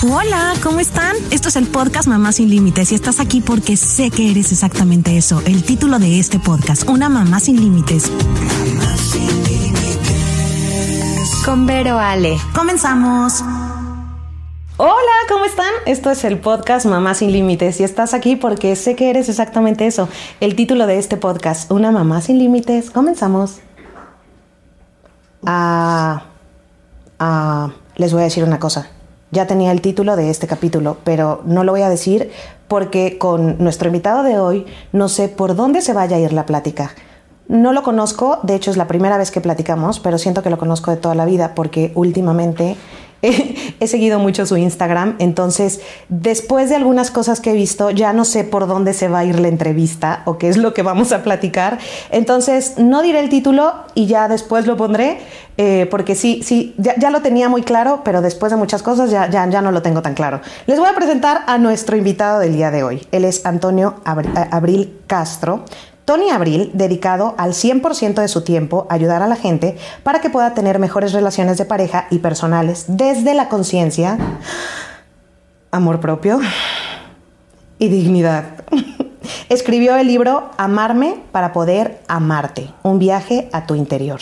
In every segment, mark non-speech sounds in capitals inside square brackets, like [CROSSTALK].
Hola, ¿cómo están? Esto es el podcast Mamá sin Límites y estás aquí porque sé que eres exactamente eso. El título de este podcast, Una Mamá sin Límites. Mamá sin Límites. Con Vero Ale. Comenzamos. Hola, ¿cómo están? Esto es el podcast Mamá sin Límites y estás aquí porque sé que eres exactamente eso. El título de este podcast, Una Mamá sin Límites. Comenzamos. Ah, ah, les voy a decir una cosa ya tenía el título de este capítulo, pero no lo voy a decir porque con nuestro invitado de hoy no sé por dónde se vaya a ir la plática. No lo conozco, de hecho es la primera vez que platicamos, pero siento que lo conozco de toda la vida porque últimamente he seguido mucho su Instagram, entonces después de algunas cosas que he visto, ya no sé por dónde se va a ir la entrevista o qué es lo que vamos a platicar. Entonces no diré el título y ya después lo pondré, eh, porque sí, sí, ya, lo tenía muy claro, pero después de muchas cosas ya, ya, ya no lo tengo tan claro. Les voy a presentar a nuestro invitado del día de hoy. Él es Antonio Abril Castro. Tony Abril, dedicado al 100% de su tiempo a ayudar a la gente para que pueda tener mejores relaciones de pareja y personales desde la conciencia, amor propio y dignidad. [LAUGHS] Escribió el libro Amarme para poder amarte, un viaje a tu interior.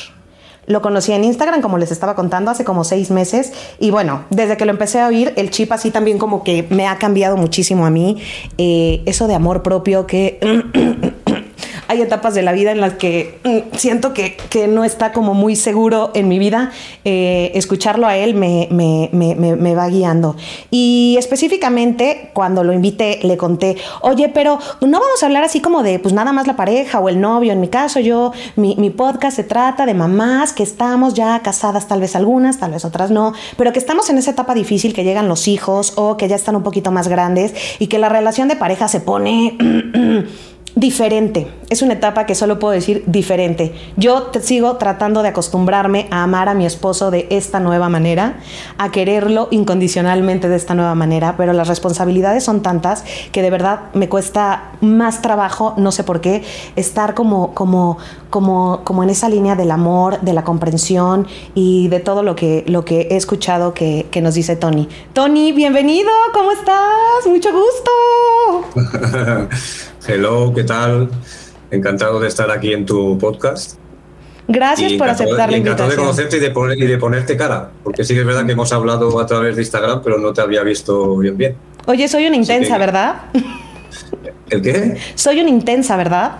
Lo conocí en Instagram, como les estaba contando, hace como seis meses. Y bueno, desde que lo empecé a oír, el chip así también como que me ha cambiado muchísimo a mí. Eh, eso de amor propio que [CLEARS THROAT] hay etapas de la vida en las que mm, siento que, no está como muy seguro en mi vida. Eh, escucharlo a él me, me, va guiando. Y específicamente cuando lo invité le conté, oye, pero no vamos a hablar así como de pues nada más la pareja o el novio. En mi caso, yo, mi, mi podcast se trata de mamás que estamos ya casadas, tal vez algunas, tal vez otras no, pero que estamos en esa etapa difícil que llegan los hijos o que ya están un poquito más grandes y que la relación de pareja se pone [CLEARS THROAT] diferente. Es una etapa que solo puedo decir diferente. Yo te sigo tratando de acostumbrarme a amar a mi esposo de esta nueva manera, a quererlo incondicionalmente de esta nueva manera, pero las responsabilidades son tantas que de verdad me cuesta más trabajo, no sé por qué, estar como como como como en esa línea del amor, de la comprensión y de todo lo que lo que he escuchado que, que nos dice Tony. Tony, bienvenido, ¿cómo estás? Mucho gusto. [LAUGHS] Hello, ¿qué tal? Encantado de estar aquí en tu podcast. Gracias por aceptar la invitación. Encantado de conocerte y de, y de ponerte cara, porque sí que es verdad que hemos hablado a través de Instagram, pero no te había visto bien bien. Oye, soy una intensa, ¿verdad? ¿El qué? Soy una intensa, ¿verdad?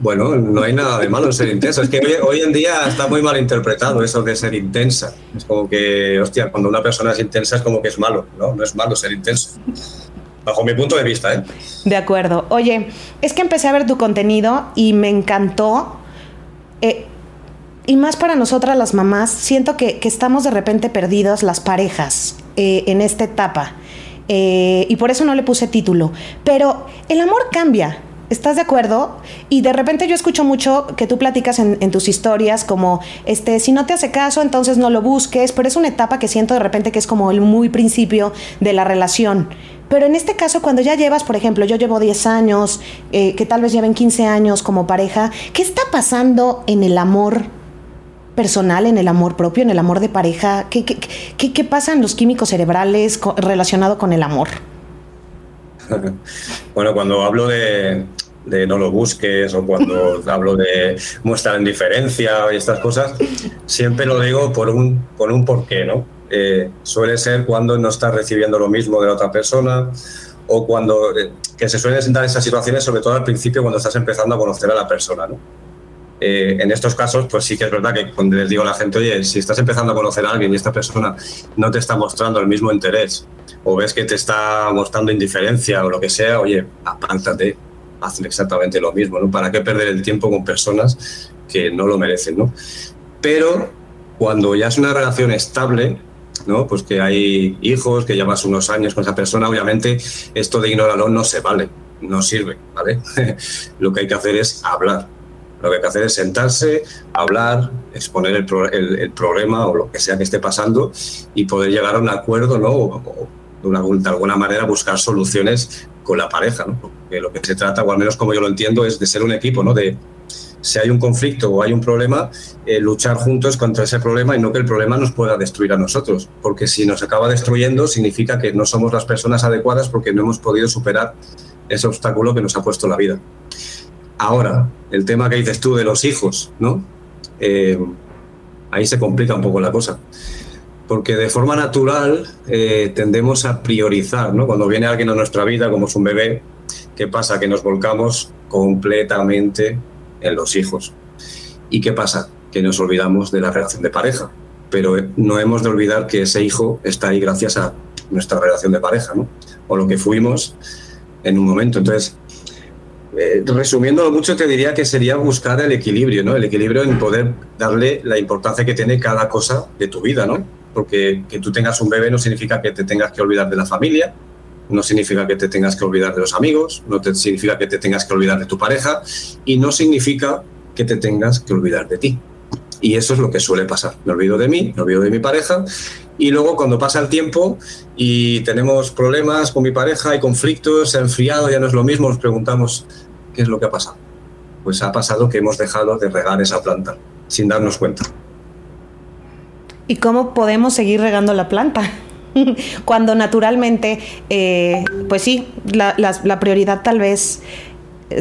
Bueno, no hay nada de malo en ser intensa. Es que hoy, hoy, en día está muy mal interpretado eso de ser intensa. Es como que, hostia, cuando una persona es intensa es como que es malo. No, no es malo ser intenso bajo mi punto de vista. ¿eh? De acuerdo. Oye, es que empecé a ver tu contenido y me encantó. Eh, y más para nosotras las mamás, siento que, estamos de repente perdidos las parejas eh, en esta etapa. Eh, y por eso no le puse título. Pero el amor cambia. ¿Estás de acuerdo? Y de repente yo escucho mucho que tú platicas en, en, tus historias como, este, si no te hace caso, entonces no lo busques, pero es una etapa que siento de repente que es como el muy principio de la relación. Pero en este caso, cuando ya llevas, por ejemplo, yo llevo 10 años, eh, que tal vez lleven 15 años como pareja, ¿qué está pasando en el amor personal, en el amor propio, en el amor de pareja? ¿Qué, qué, qué, qué pasa en los químicos cerebrales relacionado con el amor? [LAUGHS] bueno, cuando hablo de, de no lo busques o cuando [LAUGHS] hablo de mostrar indiferencia y estas cosas, siempre lo digo por un, por un porqué, ¿no? Eh, suele ser cuando no estás recibiendo lo mismo de la otra persona o cuando eh, que se suelen sentar esas situaciones, sobre todo al principio cuando estás empezando a conocer a la persona. Eh, en estos casos, pues sí que es verdad que cuando les digo a la gente, oye, si estás empezando a conocer a alguien y esta persona no te está mostrando el mismo interés o ves que te está mostrando indiferencia o lo que sea, oye, apántate, hacen exactamente lo mismo, ¿no? ¿Para qué perder el tiempo con personas que no lo merecen, ¿no? Pero cuando ya es una relación estable, ¿no? Pues que hay hijos, que llevas unos años con esa persona, obviamente esto de ignorarlo no se vale, no sirve, ¿vale? [LAUGHS] Lo que hay que hacer es hablar. Lo que hay que hacer es sentarse, hablar, exponer el, problema o lo que sea que esté pasando y poder llegar a un acuerdo, ¿no? O, de, alguna manera buscar soluciones con la pareja, ¿no? Porque lo que se trata, o al menos como yo lo entiendo, es de ser un equipo, ¿no? De, si hay un conflicto o hay un problema, eh, luchar juntos contra ese problema y no que el problema nos pueda destruir a nosotros. Porque si nos acaba destruyendo, significa que no somos las personas adecuadas porque no hemos podido superar ese obstáculo que nos ha puesto la vida. Ahora, el tema que dices tú de los hijos, ¿no? Eh, ahí se complica un poco la cosa. Porque de forma natural eh, tendemos a priorizar, ¿no? Cuando viene alguien a nuestra vida, como es un bebé, ¿qué pasa? Que nos volcamos completamente en los hijos. ¿Y qué pasa? Que nos olvidamos de la relación de pareja. Pero no hemos de olvidar que ese hijo está ahí gracias a nuestra relación de pareja, ¿no? O lo que fuimos en un momento. Entonces, eh, resumiéndolo mucho, te diría que sería buscar el equilibrio, ¿no? El equilibrio en poder darle la importancia que tiene cada cosa de tu vida, ¿no? Porque que tú tengas un bebé no significa que te tengas que olvidar de la familia, no significa que te tengas que olvidar de los amigos, no te, significa que te tengas que olvidar de tu pareja y no significa que te tengas que olvidar de ti. Y eso es lo que suele pasar. Me olvido de mí, me olvido de mi pareja y luego cuando pasa el tiempo y tenemos problemas con mi pareja, hay conflictos, se ha enfriado, ya no es lo mismo, nos preguntamos qué es lo que ha pasado. Pues ha pasado que hemos dejado de regar esa planta sin darnos cuenta. ¿Y cómo podemos seguir regando la planta? [LAUGHS] Cuando naturalmente, eh, pues sí, la, prioridad tal vez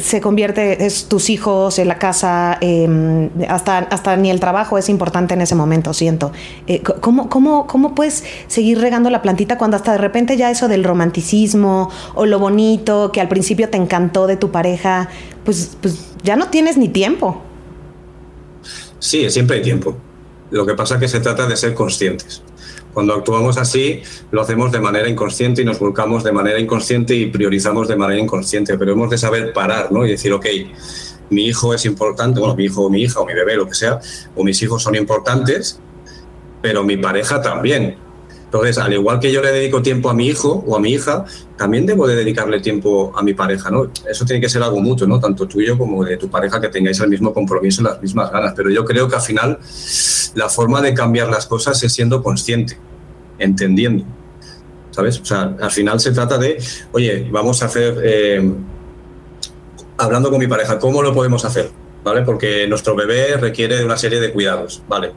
se convierte, es tus hijos, en la casa, em, hasta, hasta ni el trabajo es importante en ese momento, siento. Eh, ¿cómo, cómo, cómo puedes seguir regando la plantita cuando hasta de repente ya eso del romanticismo o lo bonito que al principio te encantó de tu pareja, pues, pues ya no tienes ni tiempo? Sí, siempre hay tiempo. Lo que pasa es que se trata de ser conscientes. Cuando actuamos así, lo hacemos de manera inconsciente y nos volcamos de manera inconsciente y priorizamos de manera inconsciente, pero hemos de saber parar ¿no? y decir, ok, mi hijo es importante, bueno, mi hijo o mi hija o mi bebé, lo que sea, o mis hijos son importantes, pero mi pareja también. Entonces, al igual que yo le dedico tiempo a mi hijo o a mi hija, también debo de dedicarle tiempo a mi pareja. Eso tiene que ser algo mutuo, ¿no? Tanto tuyo como de tu pareja, que tengáis el mismo compromiso, las mismas ganas. Pero yo creo que al final la forma de cambiar las cosas es siendo consciente, entendiendo, ¿sabes? O sea, al final se trata de, oye, vamos a hacer, eh, hablando con mi pareja, ¿cómo lo podemos hacer? ¿Vale? Porque nuestro bebé requiere de una serie de cuidados, ¿vale?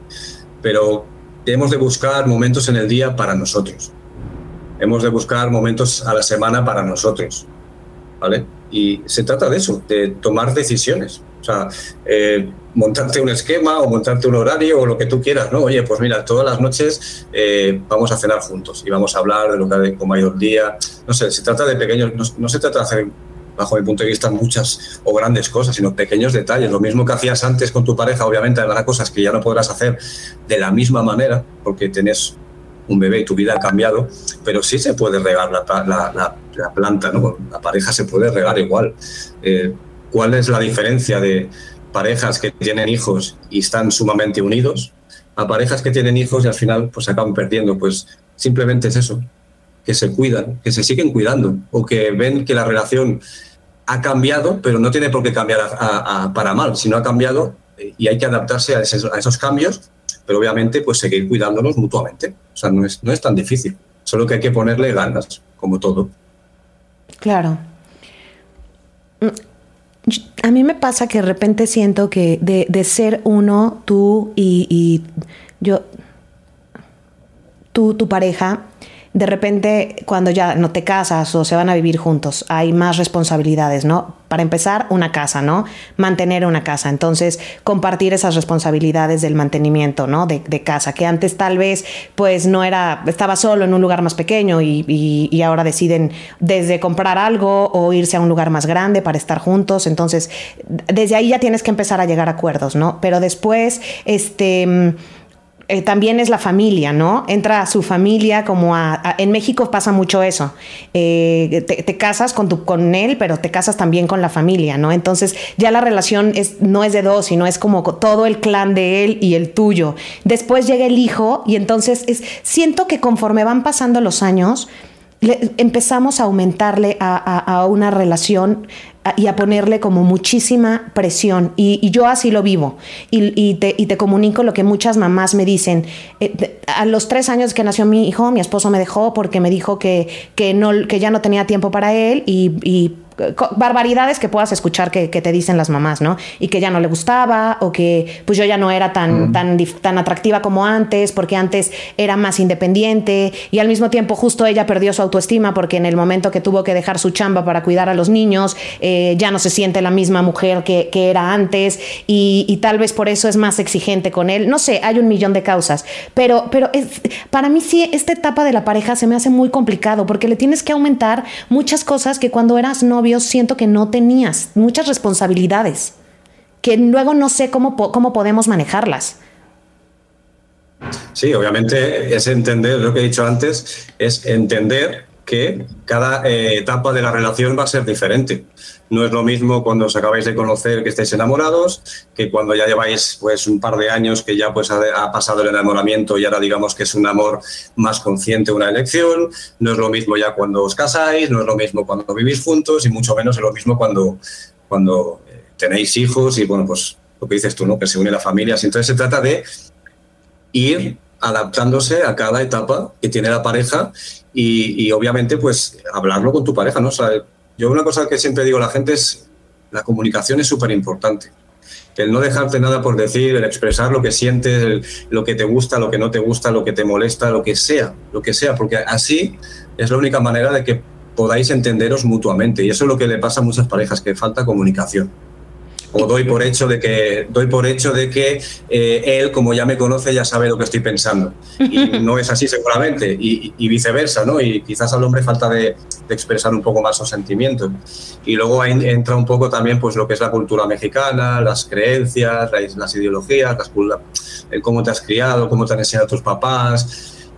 Pero hemos de buscar momentos en el día para nosotros. Hemos de buscar momentos a la semana para nosotros. ¿Vale? Y se trata de eso, de tomar decisiones. O sea, eh, montarte un esquema o montarte un horario o lo que tú quieras, ¿no? Oye, pues mira, todas las noches eh, vamos a cenar juntos y vamos a hablar de lo que cómo ha el día. No sé, se trata de pequeños, no, se trata de hacer bajo mi punto de vista, muchas o grandes cosas, sino pequeños detalles. Lo mismo que hacías antes con tu pareja, obviamente habrá cosas que ya no podrás hacer de la misma manera, porque tenés un bebé y tu vida ha cambiado, pero sí se puede regar la, la, planta, ¿no? La pareja se puede regar igual. Eh, ¿Cuál es la diferencia de parejas que tienen hijos y están sumamente unidos a parejas que tienen hijos y al final pues acaban perdiendo? Pues simplemente es eso, que se cuidan, que se siguen cuidando o que ven que la relación ha cambiado, pero no tiene por qué cambiar para mal, sino ha cambiado y hay que adaptarse a esos, cambios, pero obviamente pues seguir cuidándonos mutuamente. O sea, no es, no es tan difícil, solo que hay que ponerle ganas, como todo. Claro. A mí me pasa que de repente siento que de, ser uno, tú y, y yo, tú, tu pareja, de repente cuando ya no te casas o se van a vivir juntos, hay más responsabilidades, ¿no? Para empezar, una casa, ¿no? Mantener una casa. Entonces, compartir esas responsabilidades del mantenimiento, ¿no? De, casa, que antes tal vez, pues no era, estaba solo en un lugar más pequeño y, y, ahora deciden desde comprar algo o irse a un lugar más grande para estar juntos. Entonces, desde ahí ya tienes que empezar a llegar a acuerdos, ¿no? Pero después, este eh, también es la familia, ¿no? Entra a su familia como a... en México pasa mucho eso. Eh, te, casas con, tu, con él, pero te casas también con la familia, ¿no? Entonces ya la relación es, no es de dos, sino es como todo el clan de él y el tuyo. Después llega el hijo y entonces es, siento que conforme van pasando los años, empezamos a aumentarle a, una relación y a ponerle como muchísima presión. Y, yo así lo vivo. Y, te, comunico lo que muchas mamás me dicen. Eh, a los tres años que nació mi hijo, mi esposo me dejó porque me dijo que, que, no, que ya no tenía tiempo para él y, barbaridades que puedas escuchar que, te dicen las mamás, ¿no? Y que ya no le gustaba o que pues yo ya no era tan, tan, tan atractiva como antes porque antes era más independiente y al mismo tiempo justo ella perdió su autoestima porque en el momento que tuvo que dejar su chamba para cuidar a los niños eh, ya no se siente la misma mujer que, era antes y, tal vez por eso es más exigente con él. No sé, hay un millón de causas, pero, pero para mí sí, esta etapa de la pareja se me hace muy complicado porque le tienes que aumentar muchas cosas que cuando eras novio siento que no tenías, muchas responsabilidades, que luego no sé cómo, cómo podemos manejarlas. Sí, obviamente es entender, lo que he dicho antes, es entender que cada eh, etapa de la relación va a ser diferente. No es lo mismo cuando os acabáis de conocer que estáis enamorados, que cuando ya lleváis pues un par de años que ya pues ha, pasado el enamoramiento y ahora digamos que es un amor más consciente, una elección. No es lo mismo ya cuando os casáis, no es lo mismo cuando vivís juntos y mucho menos es lo mismo cuando, cuando eh, tenéis hijos y bueno, pues lo que dices tú, ¿no? Que se une la familia. Entonces se trata de ir adaptándose a cada etapa que tiene la pareja y, obviamente pues hablarlo con tu pareja, ¿no? yo una cosa que siempre digo a la gente es la comunicación es súper importante. El no dejarte nada por decir, el expresar lo que sientes, lo que te gusta, lo que no te gusta, lo que te molesta, lo que sea, lo que sea, porque así es la única manera de que podáis entenderos mutuamente. Y eso es lo que le pasa a muchas parejas, que falta comunicación o doy por hecho de que doy por hecho de que eh, él como ya me conoce ya sabe lo que estoy pensando. Y [LAUGHS] no es así seguramente. Y, viceversa no y quizás al hombre falta de, expresar un poco más sus sentimientos y luego entra un poco también pues lo que es la cultura mexicana las creencias las, ideologías las, el cómo te has criado cómo te han enseñado tus papás.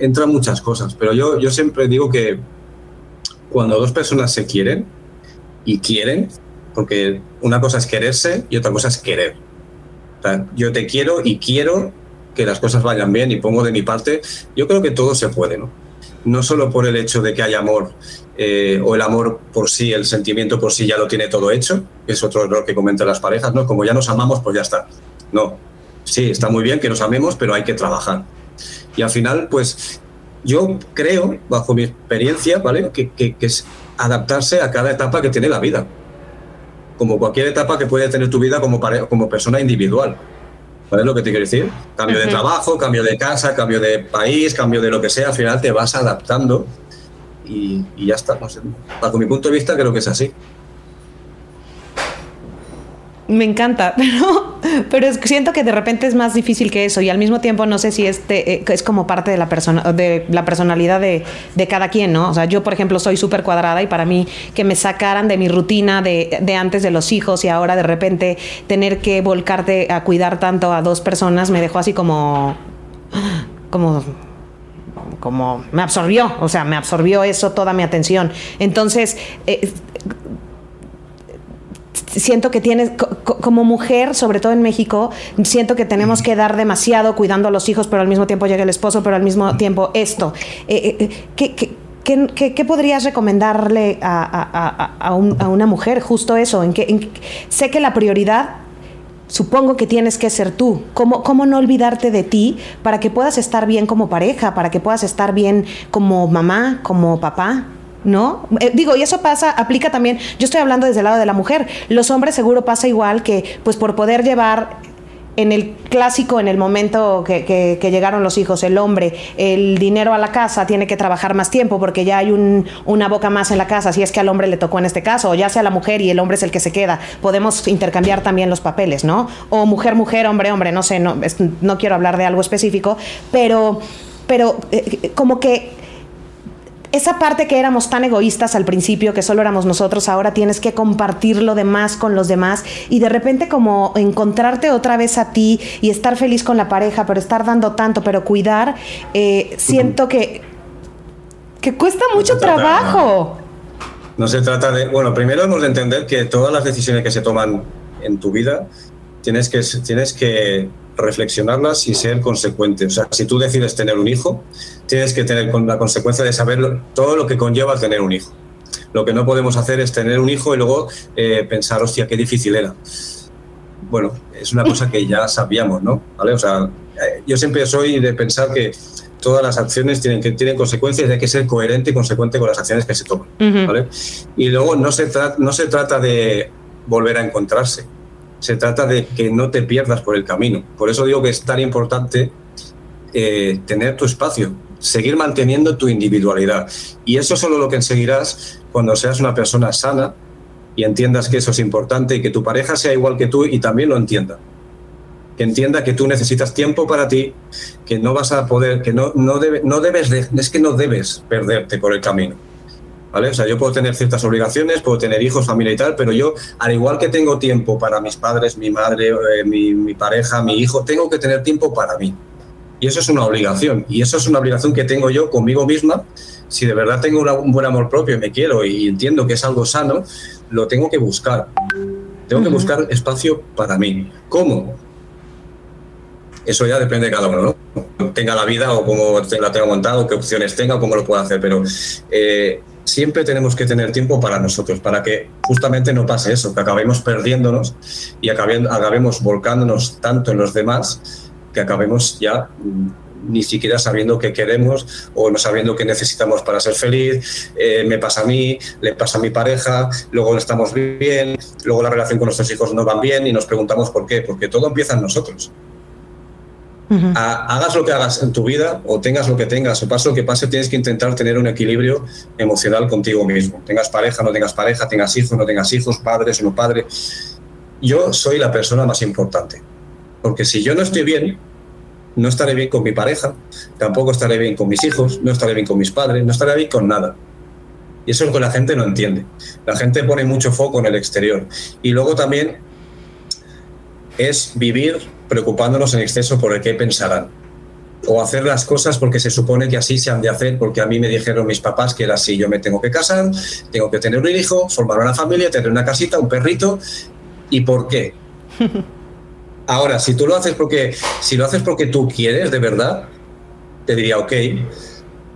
Entran muchas cosas. Pero yo yo siempre digo que cuando dos personas se quieren y quieren porque una cosa es quererse y otra cosa es querer. yo te quiero y quiero que las cosas vayan bien y pongo de mi parte. Yo creo que todo se puede, ¿no? No solo por el hecho de que haya amor eh, o el amor por sí, el sentimiento por sí ya lo tiene todo hecho, que es otro error que comentan las parejas, ¿no? Como ya nos amamos, pues ya está. No, sí, está muy bien que nos amemos, pero hay que trabajar. Y al final, pues yo creo, bajo mi experiencia, ¿vale? Que, que es adaptarse a cada etapa que tiene la vida como cualquier etapa que puede tener tu vida como, como persona individual. ¿Sabes lo que te quiero decir? Cambio de trabajo, cambio de casa, cambio de país, cambio de lo que sea, al final te vas adaptando y, ya está. No sé. Bajo mi punto de vista creo que es así. Me encanta, [LAUGHS] pero, pero siento que de repente es más difícil que eso y al mismo tiempo no sé si este eh, es como parte de la persona de la personalidad de, cada quien, ¿no? O sea, yo por ejemplo soy súper cuadrada y para mí que me sacaran de mi rutina de, de, antes de los hijos y ahora de repente tener que volcarte a cuidar tanto a dos personas me dejó así como como como me absorbió, o sea, me absorbió eso toda mi atención. Entonces, eh, siento que tienes, como mujer, sobre todo en México, siento que tenemos que dar demasiado cuidando a los hijos, pero al mismo tiempo llega el esposo, pero al mismo tiempo esto. Eh, eh, eh, ¿qué, podrías recomendarle a, una mujer? Justo eso, en que, sé que la prioridad supongo que tienes que ser tú. ¿Cómo, ¿Cómo, no olvidarte de ti para que puedas estar bien como pareja, para que puedas estar bien como mamá, como papá? ¿No? Eh, digo, y eso pasa, aplica también, yo estoy hablando desde el lado de la mujer, los hombres seguro pasa igual que, pues por poder llevar en el clásico, en el momento que, llegaron los hijos, el hombre, el dinero a la casa tiene que trabajar más tiempo porque ya hay una boca más en la casa, si es que al hombre le tocó en este caso, o ya sea la mujer y el hombre es el que se queda. Podemos intercambiar también los papeles, ¿no? O mujer, mujer, hombre, hombre, no sé, no, no quiero hablar de algo específico, pero, pero eh, como que esa parte que éramos tan egoístas al principio, que solo éramos nosotros, ahora tienes que compartir lo demás con los demás y de repente como encontrarte otra vez a ti y estar feliz con la pareja, pero estar dando tanto, pero cuidar, eh, siento que, que cuesta mucho trabajo. no se trata de, bueno, primero hemos de entender que todas las decisiones que se toman en tu vida tienes que, tienes que reflexionarlas y ser consecuente. O sea, si tú decides tener un hijo, tienes que tener la consecuencia de saber todo lo que conlleva tener un hijo. Lo que no podemos hacer es tener un hijo y luego eh, pensar, hostia, qué difícil era. Bueno, es una cosa que ya sabíamos, ¿no? ¿Vale? O sea, eh, yo siempre soy de pensar que todas las acciones tienen, que, tienen consecuencias y hay que ser coherente y consecuente con las acciones que se toman. ¿vale? Y luego no se, no se trata de volver a encontrarse, se trata de que no te pierdas por el camino. Por eso digo que es tan importante eh, tener tu espacio, seguir manteniendo tu individualidad. Y eso solo lo conseguirás cuando seas una persona sana y entiendas que eso es importante y que tu pareja sea igual que tú y también lo entienda. Que entienda que tú necesitas tiempo para ti, que no vas a poder, que no, no, no debes, es que no debes perderte por el camino. ¿Vale? O sea, yo puedo tener ciertas obligaciones, puedo tener hijos, familia y tal, pero yo, al igual que tengo tiempo para mis padres, mi madre, eh, mi, mi pareja, mi hijo, tengo que tener tiempo para mí. Y eso es una obligación. Y eso es una obligación que tengo yo conmigo misma. Si de verdad tengo un buen amor propio y me quiero y entiendo que es algo sano, lo tengo que buscar. Tengo que buscar espacio para mí. ¿Cómo? Eso ya depende de cada uno, ¿no? Tenga la vida o cómo la tenga montado, qué opciones tenga cómo lo pueda hacer. Pero eh, siempre tenemos que tener tiempo para nosotros, para que justamente no pase eso, que acabemos perdiéndonos y acabemos volcándonos tanto en los demás que acabemos ya mm, ni siquiera sabiendo qué queremos o no sabiendo qué necesitamos para ser feliz. Eh, me pasa a mí, le pasa a mi pareja, luego estamos bien, luego la relación con nuestros hijos no van bien y nos preguntamos por qué, porque todo empieza en nosotros. Hagas lo que hagas en tu vida o tengas lo que tengas o pase lo que pase, tienes que intentar tener un equilibrio emocional contigo mismo. Tengas pareja, no tengas pareja, tengas hijos, no tengas hijos, padres o no padres. Yo soy la persona más importante porque si yo no estoy bien, no estaré bien con mi pareja, tampoco estaré bien con mis hijos, no estaré bien con mis padres, no estaré bien con nada. Y eso es lo que la gente no entiende. La gente pone mucho foco en el exterior. Y luego también es vivir preocupándonos en exceso por el qué pensarán. O hacer las cosas porque se supone que así se han de hacer, porque a mí me dijeron mis papás que era así. Yo me tengo que casar, tengo que tener un hijo, formar una familia, tener una casita, un perrito. ¿Y por qué? [LAUGHS] Ahora, si tú lo haces porque, si lo haces porque tú quieres, de verdad, te diría ok,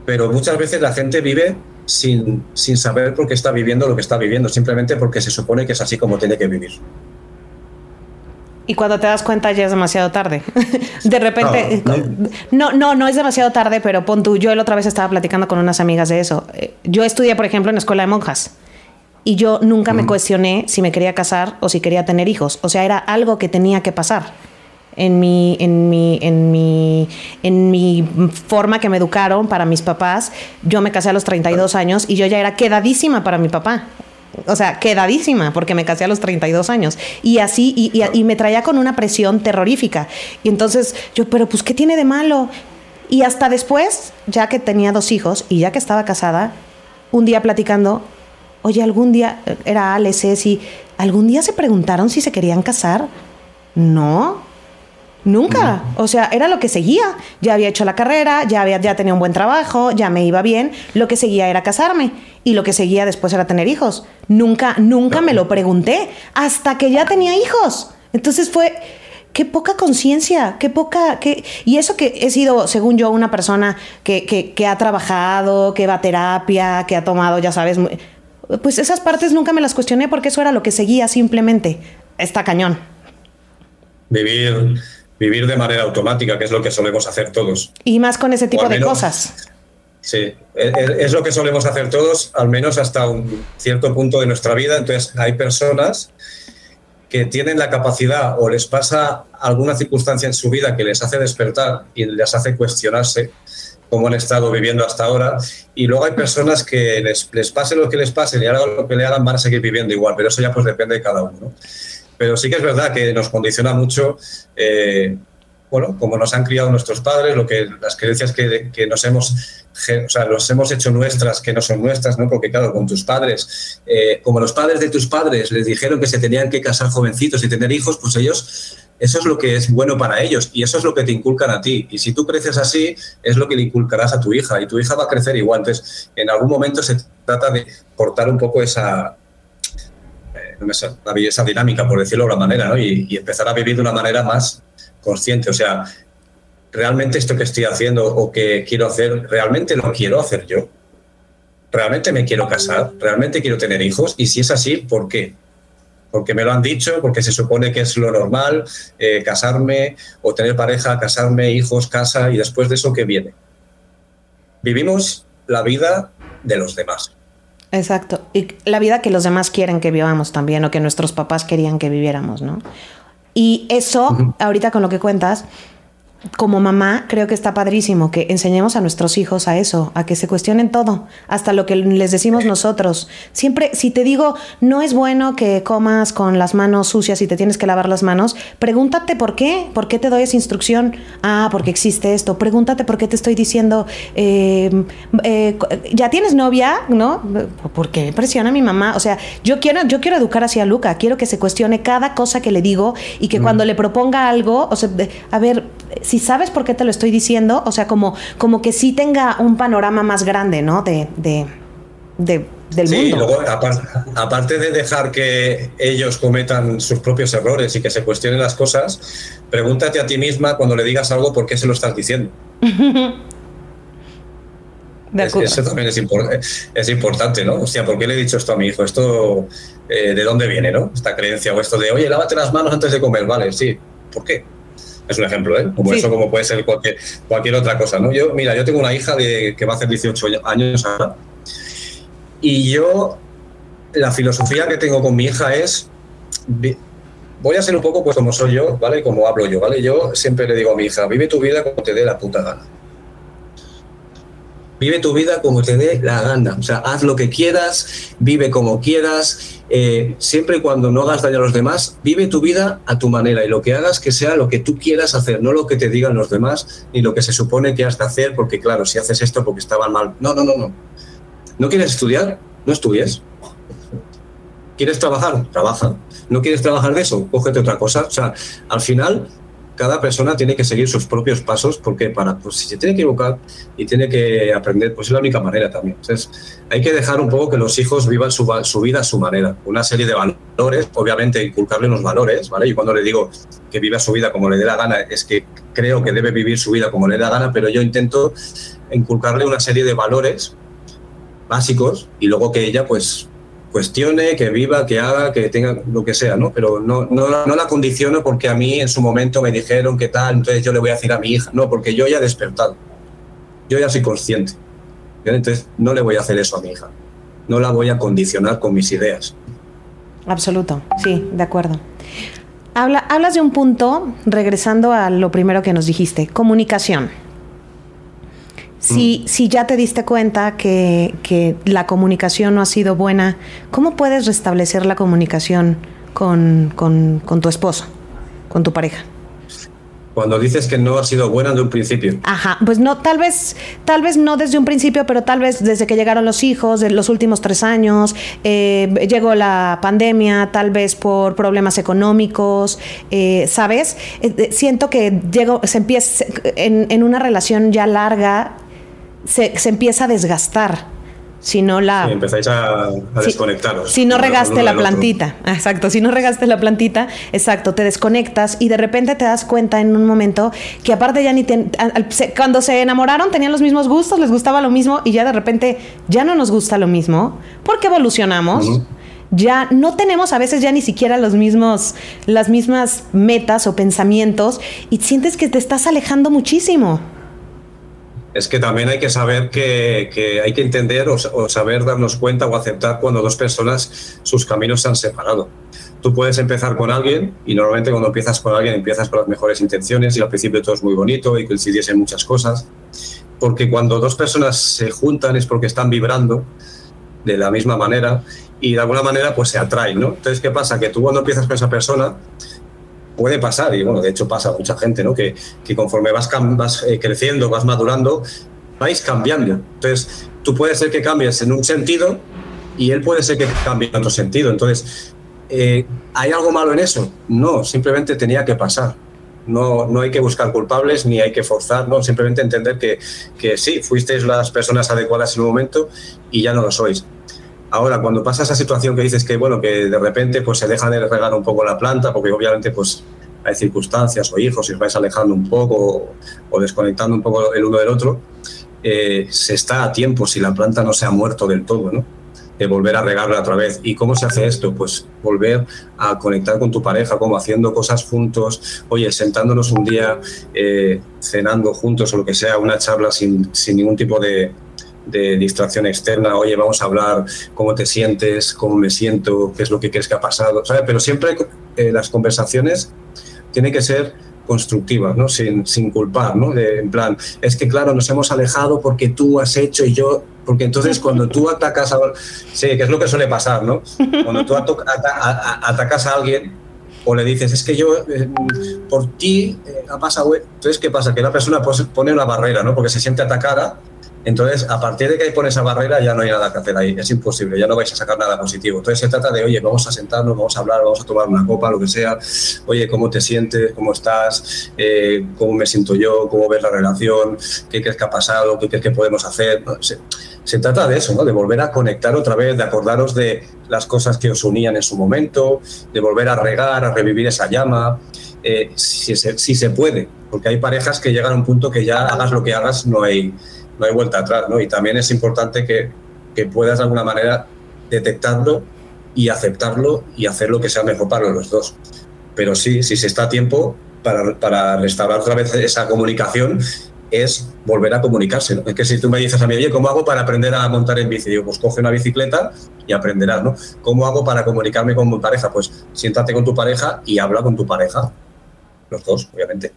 pero muchas veces la gente vive sin, sin saber por qué está viviendo lo que está viviendo, simplemente porque se supone que es así como tiene que vivir. Y cuando te das cuenta ya es demasiado tarde. [LAUGHS] de repente, no, no, no, es demasiado tarde, pero pon tú, yo la otra vez estaba platicando con unas amigas de eso. Yo estudié, por ejemplo, en escuela de monjas y yo nunca me cuestioné si me quería casar o si quería tener hijos. O sea, era algo que tenía que pasar. En mi, en mi, en mi, en mi forma que me educaron para mis papás, yo me casé a los 32 años y yo ya era quedadísima para mi papá. O sea, quedadísima, porque me casé a los 32 años. Y así, y, me traía con una presión terrorífica. Y entonces yo, pero pues, ¿qué tiene de malo? Y hasta después, ya que tenía dos hijos y ya que estaba casada, un día platicando, oye, algún día, era Ale, Ceci, ¿algún día se preguntaron si se querían casar? No, nunca. O sea, era lo que seguía. Ya había hecho la carrera, ya, había, ya tenía un buen trabajo, ya me iba bien. Lo que seguía era casarme y lo que seguía después era tener hijos. Nunca, nunca me lo pregunté hasta que ya tenía hijos. Entonces fue, qué poca conciencia, qué poca, qué... y eso que he sido, según yo, una persona que, que, que, ha trabajado, que va a terapia, que ha tomado, ya sabes, pues esas partes nunca me las cuestioné porque eso era lo que seguía simplemente. Está cañón. Vivir, vivir de manera automática, que es lo que solemos hacer todos. Y más con ese tipo de cosas. Sí, es, lo que solemos hacer todos, al menos hasta un cierto punto de nuestra vida. Entonces, hay personas que tienen la capacidad o les pasa alguna circunstancia en su vida que les hace despertar y les hace cuestionarse cómo han estado viviendo hasta ahora. Y luego hay personas que les, les pase lo que les pase, y hagan lo que le hagan, van a seguir viviendo igual, pero eso ya pues depende de cada uno. Pero sí que es verdad que nos condiciona mucho, eh, bueno, como nos han criado nuestros padres, lo que, las creencias que, que nos hemos o sea, los hemos hecho nuestras que no son nuestras, ¿no? Porque claro, con tus padres, eh, como los padres de tus padres les dijeron que se tenían que casar jovencitos y tener hijos, pues ellos eso es lo que es bueno para ellos y eso es lo que te inculcan a ti. Y si tú creces así, es lo que le inculcarás a tu hija y tu hija va a crecer igual. Entonces, en algún momento se trata de cortar un poco esa, esa dinámica, por decirlo de alguna manera, y empezar a vivir de una manera más consciente. O sea, realmente esto que estoy haciendo o que quiero hacer, realmente lo quiero hacer yo. ¿Realmente me quiero casar? ¿Realmente quiero tener hijos? Y si es así, ¿por qué? porque me lo han dicho, porque se supone que es lo normal, eh, casarme o tener pareja, casarme, hijos, casa, y después de eso, ¿qué viene? vivimos la vida de los demás. Exacto. Y la vida que los demás quieren que vivamos también, o que nuestros papás querían que viviéramos, ¿no? Y eso, ahorita con lo que cuentas, como mamá, creo que está padrísimo que enseñemos a nuestros hijos a eso, a que se cuestionen todo, hasta lo que les decimos nosotros. Siempre, si te digo, no es bueno que comas con las manos sucias y te tienes que lavar las manos, pregúntate por qué, por qué te doy esa instrucción. Ah, porque existe esto. Pregúntate por qué te estoy diciendo, em, eh, ya tienes novia, ¿no? ¿Por qué presiona a mi mamá? O sea, yo quiero, yo quiero educar hacia Luca, quiero que se cuestione cada cosa que le digo y que cuando le proponga algo, o sea, a ver, si sabes por qué te lo estoy diciendo, o sea, como, como que sí tenga un panorama más grande, ¿no? De, de, del sí, mundo. luego, aparte, de dejar que ellos cometan sus propios errores y que se cuestionen las cosas, pregúntate a ti misma cuando le digas algo por qué se lo estás diciendo. [LAUGHS] eso también es, es, importante, ¿no? Hostia, ¿por qué le he dicho esto a mi hijo? Esto, eh, ¿de dónde viene, no? Esta creencia o esto de, oye, lávate las manos antes de comer, vale, sí. ¿Por qué? Es un ejemplo, ¿eh? Como eso, como puede ser cualquier, cualquier otra cosa, ¿no? Yo, mira, yo tengo una hija de, que va a hacer 18 años ahora. Y yo, la filosofía que tengo con mi hija es. Voy a ser un poco pues como soy yo, ¿vale? Como hablo yo, ¿vale? Yo siempre le digo a mi hija, vive tu vida como te dé la puta gana. Vive tu vida como te dé la gana. O sea, haz lo que quieras, vive como quieras, eh, siempre y cuando no hagas daño a los demás, vive tu vida a tu manera y lo que hagas que sea lo que tú quieras hacer, no lo que te digan los demás ni lo que se supone que has de hacer, porque claro, si haces esto porque estaban mal. No, no, no, no. ¿No quieres estudiar? No estudies. ¿Quieres trabajar? Trabaja. ¿No quieres trabajar de eso? Cógete otra cosa. O sea, al final cada persona tiene que seguir sus propios pasos porque para, pues si se tiene que equivocar y tiene que aprender, pues es la única manera también. Entonces, hay que dejar un poco que los hijos vivan su, vida a su manera. Una serie de valores, obviamente inculcarle unos valores, ¿vale? Y cuando le digo que viva su vida como le dé la gana, es que creo que debe vivir su vida como le dé la gana, pero yo intento inculcarle una serie de valores básicos y luego que ella, pues, cuestione, que viva, que haga, que tenga lo que sea, ¿no? Pero no, no, no, la condiciono porque a mí en su momento me dijeron que tal, entonces yo le voy a decir a mi hija, no, porque yo ya he despertado, yo ya soy consciente, entonces no le voy a hacer eso a mi hija, no la voy a condicionar con mis ideas. Absoluto, sí, de acuerdo. Habla, hablas de un punto, regresando a lo primero que nos dijiste, comunicación. Si, si ya te diste cuenta que, que, la comunicación no ha sido buena, ¿cómo puedes restablecer la comunicación con, con, con tu esposo, con tu pareja? Cuando dices que no ha sido buena de un principio. Ajá, pues no, tal vez, tal vez no desde un principio, pero tal vez desde que llegaron los hijos, de los últimos tres años, eh, llegó la pandemia, tal vez por problemas económicos, eh, ¿sabes? Eh, siento que llego, se empieza en, en, una relación ya larga, se, se empieza a desgastar si no la... Sí, empezáis a, a desconectaros. Si no regaste la plantita, exacto, si no regaste la plantita, exacto, te desconectas y de repente te das cuenta en un momento que aparte ya ni... cuando se enamoraron tenían los mismos gustos, les gustaba lo mismo y ya de repente ya no nos gusta lo mismo porque evolucionamos. Ya no tenemos a veces ya ni siquiera los mismos, las mismas metas o pensamientos y sientes que te estás alejando muchísimo es que también hay que saber que, hay que entender o, saber darnos cuenta o aceptar cuando dos personas sus caminos se han separado. Tú puedes empezar con alguien y normalmente cuando empiezas con alguien empiezas con las mejores intenciones y al principio todo es muy bonito y coincidiesen muchas cosas, porque cuando dos personas se juntan es porque están vibrando de la misma manera y de alguna manera pues se atraen, ¿no? Entonces, ¿qué pasa? Que tú cuando empiezas con esa persona puede pasar, y bueno, de hecho pasa a mucha gente, ¿no? Que, que conforme vas, vas eh, creciendo, vas madurando, vais cambiando. Entonces, tú puedes ser que cambies en un sentido y él puede ser que cambie en otro sentido. Entonces, eh, ¿hay algo malo en eso? No, simplemente tenía que pasar. No, no hay que buscar culpables ni hay que forzar, no, simplemente entender que, que sí, fuisteis las personas adecuadas en un momento y ya no lo sois. Ahora, cuando pasa esa situación que dices que, bueno, que de repente pues, se deja de regar un poco la planta, porque obviamente pues, hay circunstancias o hijos y os vais alejando un poco o, desconectando un poco el uno del otro, eh, se está a tiempo si la planta no se ha muerto del todo, ¿no? de volver a regarla otra vez. ¿Y cómo se hace esto? Pues volver a conectar con tu pareja, como haciendo cosas juntos, oye, sentándonos un día, eh, cenando juntos o lo que sea, una charla sin, sin ningún tipo de, de distracción externa, oye, vamos a hablar cómo te sientes, cómo me siento, qué es lo que crees que ha pasado, ¿sabes? Pero siempre eh, las conversaciones tienen que ser constructivas, ¿no? Sin, sin culpar, ¿no? De, en plan, es que claro, nos hemos alejado porque tú has hecho y yo, porque entonces cuando tú atacas a... Sí, que es lo que suele pasar, ¿no? Cuando tú atacas a alguien o le dices, es que yo, eh, por ti eh, ha pasado... Entonces, ¿qué pasa? Que la persona pone una barrera, ¿no? Porque se siente atacada entonces, a partir de que ahí pones esa barrera, ya no hay nada que hacer ahí, es imposible, ya no vais a sacar nada positivo. Entonces, se trata de, oye, vamos a sentarnos, vamos a hablar, vamos a tomar una copa, lo que sea. Oye, ¿cómo te sientes? ¿Cómo estás? Eh, ¿Cómo me siento yo? ¿Cómo ves la relación? ¿Qué crees que ha pasado? ¿Qué crees que podemos hacer? Se, trata de eso, ¿no? de volver a conectar otra vez, de acordaros de las cosas que os unían en su momento, de volver a regar, a revivir esa llama. Eh, si, se, si se puede, porque hay parejas que llegan a un punto que ya hagas lo que hagas, no hay no hay vuelta atrás, ¿no? Y también es importante que, que puedas de alguna manera detectarlo y aceptarlo y hacer lo que sea mejor para los dos. Pero sí, si se está a tiempo para, para restaurar otra vez esa comunicación, es volver a comunicarse. ¿no? Es que si tú me dices a mí, oye, ¿cómo hago para aprender a montar en bici? Digo, pues coge una bicicleta y aprenderás, ¿no? ¿Cómo hago para comunicarme con mi pareja? Pues siéntate con tu pareja y habla con tu pareja. Los dos, obviamente.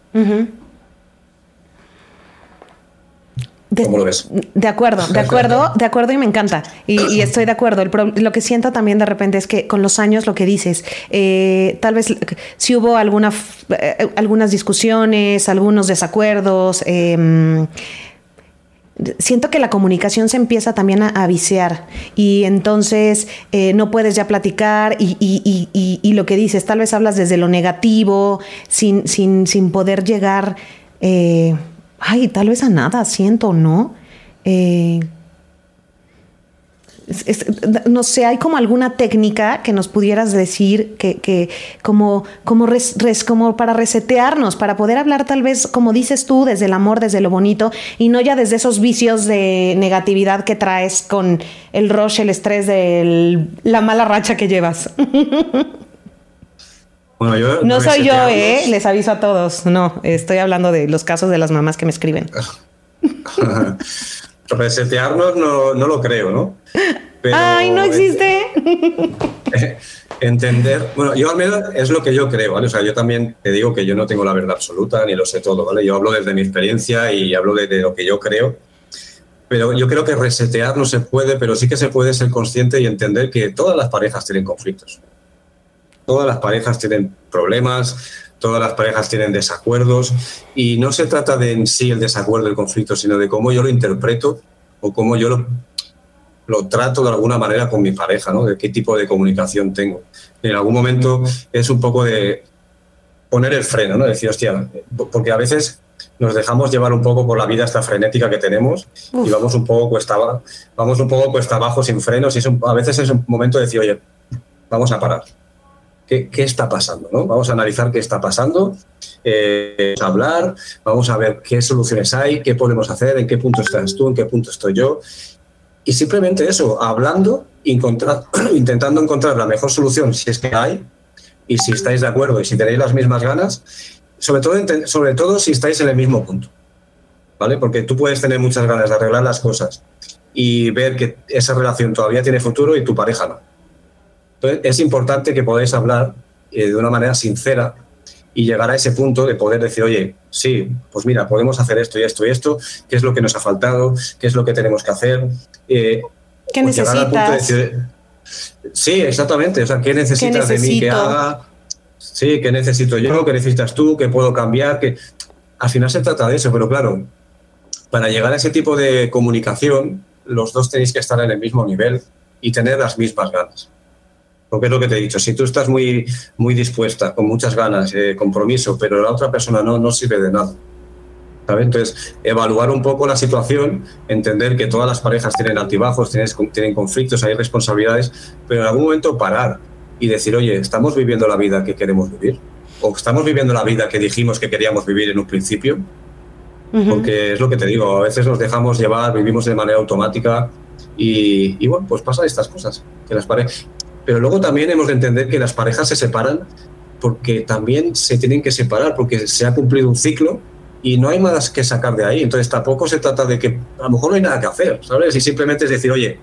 De, ¿Cómo lo ves? De acuerdo, de acuerdo, [LAUGHS] de acuerdo y me encanta. Y, estoy de acuerdo. lo que siento también de repente es que con los años lo que dices, eh, tal vez si hubo alguna, eh, algunas discusiones, algunos desacuerdos. Em, siento que la comunicación se empieza también a, viciar y entonces eh, no puedes ya platicar y, y, lo que dices, tal vez hablas desde lo negativo, sin, sin, sin poder llegar ay, tal vez a nada, siento, ¿no? Eh, no sé, hay como alguna técnica que nos pudieras decir que, como, como, como para resetearnos, para poder hablar tal vez, como dices tú, desde el amor, desde lo bonito, y no ya desde esos vicios de negatividad que traes con el rush, el estrés de la mala racha que llevas. [LAUGHS] no soy yo, ¿eh? Les aviso a todos. No, estoy hablando de los casos de las mamás que me escriben. [LAUGHS] Resetearnos no, no lo creo, ¿no? ¡Ay, no existe! [LAUGHS] entender, bueno, yo al menos es lo que yo creo, ¿vale? O sea, yo también te digo que yo no tengo la verdad absoluta ni lo sé todo, ¿vale? Yo hablo desde mi experiencia y hablo de lo que yo creo. Pero yo creo que resetear no se puede, pero sí que se puede ser consciente y entender que todas las parejas tienen conflictos. Todas las parejas tienen problemas, todas las parejas tienen desacuerdos y no se trata de en sí el desacuerdo, el conflicto, sino de cómo yo lo interpreto o cómo yo lo, lo trato de alguna manera con mi pareja, ¿no? De qué tipo de comunicación tengo. En algún momento es un poco de poner el freno, ¿no? Decir, hostia, porque a veces nos dejamos llevar un poco por la vida esta frenética que tenemos y vamos un poco cuesta vamos un poco cuesta abajo sin frenos y es a veces es un momento de decir, oye, vamos a parar qué, está pasando. ¿no? Vamos a analizar qué está pasando, eh, vamos a hablar, vamos a ver qué soluciones hay, qué podemos hacer, en qué punto estás tú, en qué punto estoy yo. Y simplemente eso, hablando, [CLEARS THROAT] intentando encontrar la mejor solución, si es que hay, y si estáis de acuerdo y si tenéis las mismas ganas, sobre todo, sobre todo si estáis en el mismo punto. ¿Vale? Porque tú puedes tener muchas ganas de arreglar las cosas y ver que esa relación todavía tiene futuro y tu pareja no entonces, es importante que podáis hablar eh, de una manera sincera y llegar a ese punto de poder decir, oye, sí, pues mira, podemos hacer esto y esto y esto, qué es lo que nos ha faltado, qué es lo que tenemos que hacer. Eh, ¿Qué pues necesitas? sí, exactamente. O sea, ¿qué necesitas de mí que haga? Sí, ¿qué necesito yo? ¿Qué necesitas tú? ¿Qué puedo cambiar? que Al final se trata de eso, pero claro, para llegar a ese tipo de comunicación, los dos tenéis que estar en el mismo nivel y tener las mismas ganas. Porque es lo que te he dicho, si tú estás muy, muy dispuesta, con muchas ganas, eh, compromiso, pero la otra persona no, no sirve de nada. ¿sabes? Entonces, evaluar un poco la situación, entender que todas las parejas tienen altibajos, tienen, tienen conflictos, hay responsabilidades, pero en algún momento parar y decir, oye, ¿estamos viviendo la vida que queremos vivir? ¿O estamos viviendo la vida que dijimos que queríamos vivir en un principio? Porque es lo que te digo, a veces nos dejamos llevar, vivimos de manera automática Y, y bueno, pues pasan estas cosas, que las parejas... Pero luego también hemos de entender que las parejas se separan porque también se tienen que separar, porque se ha cumplido un ciclo y no hay más que sacar de ahí. Entonces tampoco se trata de que a lo mejor no hay nada que hacer, ¿sabes? Y simplemente es decir, oye,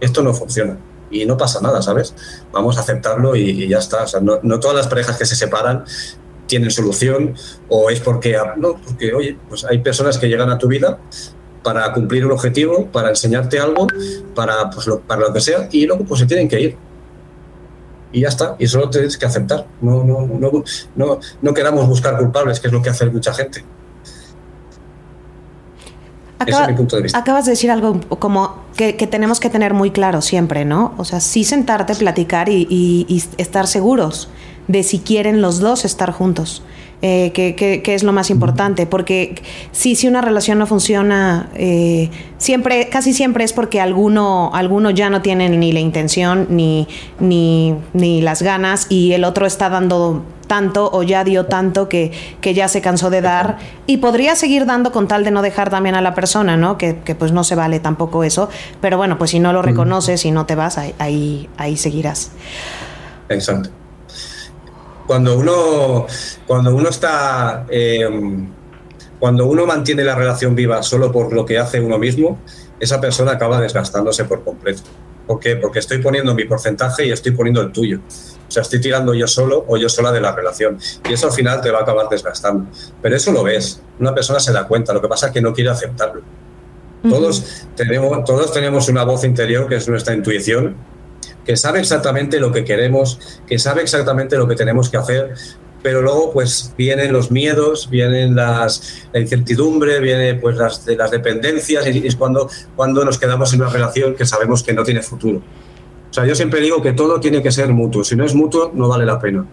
esto no funciona y no pasa nada, ¿sabes? Vamos a aceptarlo y, ya está. O sea, no, no, todas las parejas que se separan tienen solución o es porque, no, porque, oye, pues hay personas que llegan a tu vida para cumplir un objetivo, para enseñarte algo, para, pues, lo, para lo que sea, y luego pues se tienen que ir y ya está, y solo tienes que aceptar. No, no, no, no, no queramos buscar culpables, que es lo que hace mucha gente. Ese es mi punto de vista. Acabas de decir algo como que, tenemos que tener muy claro siempre, ¿no? O sea, sí sentarte, platicar y estar seguros de si quieren los dos estar juntos. Eh, que, es lo más importante, porque si, si una relación no funciona, eh, siempre, casi siempre es porque alguno, alguno ya no tiene ni la intención ni, ni, ni las ganas y el otro está dando tanto o ya dio tanto que, que, ya se cansó de dar y podría seguir dando con tal de no dejar también a la persona, ¿no? Que, que pues no se vale tampoco eso, pero bueno, pues si no lo reconoces y no te vas, ahí, ahí seguirás. Exacto cuando uno, cuando uno está, eh, cuando uno mantiene la relación viva solo por lo que hace uno mismo, esa persona acaba desgastándose por completo. ¿Por qué? Porque estoy poniendo mi porcentaje y estoy poniendo el tuyo. O sea, estoy tirando yo solo o yo sola de la relación. Y eso al final te va a acabar desgastando. Pero eso lo ves. Una persona se da cuenta. Lo que pasa es que no quiere aceptarlo. Todos, tenemos, todos tenemos una voz interior que es nuestra intuición que sabe exactamente lo que queremos, que sabe exactamente lo que tenemos que hacer, pero luego pues vienen los miedos, vienen las, la incertidumbre, vienen pues las, las dependencias y es cuando, cuando nos quedamos en una relación que sabemos que no tiene futuro. O sea, yo siempre digo que todo tiene que ser mutuo. Si no es mutuo, no vale la pena.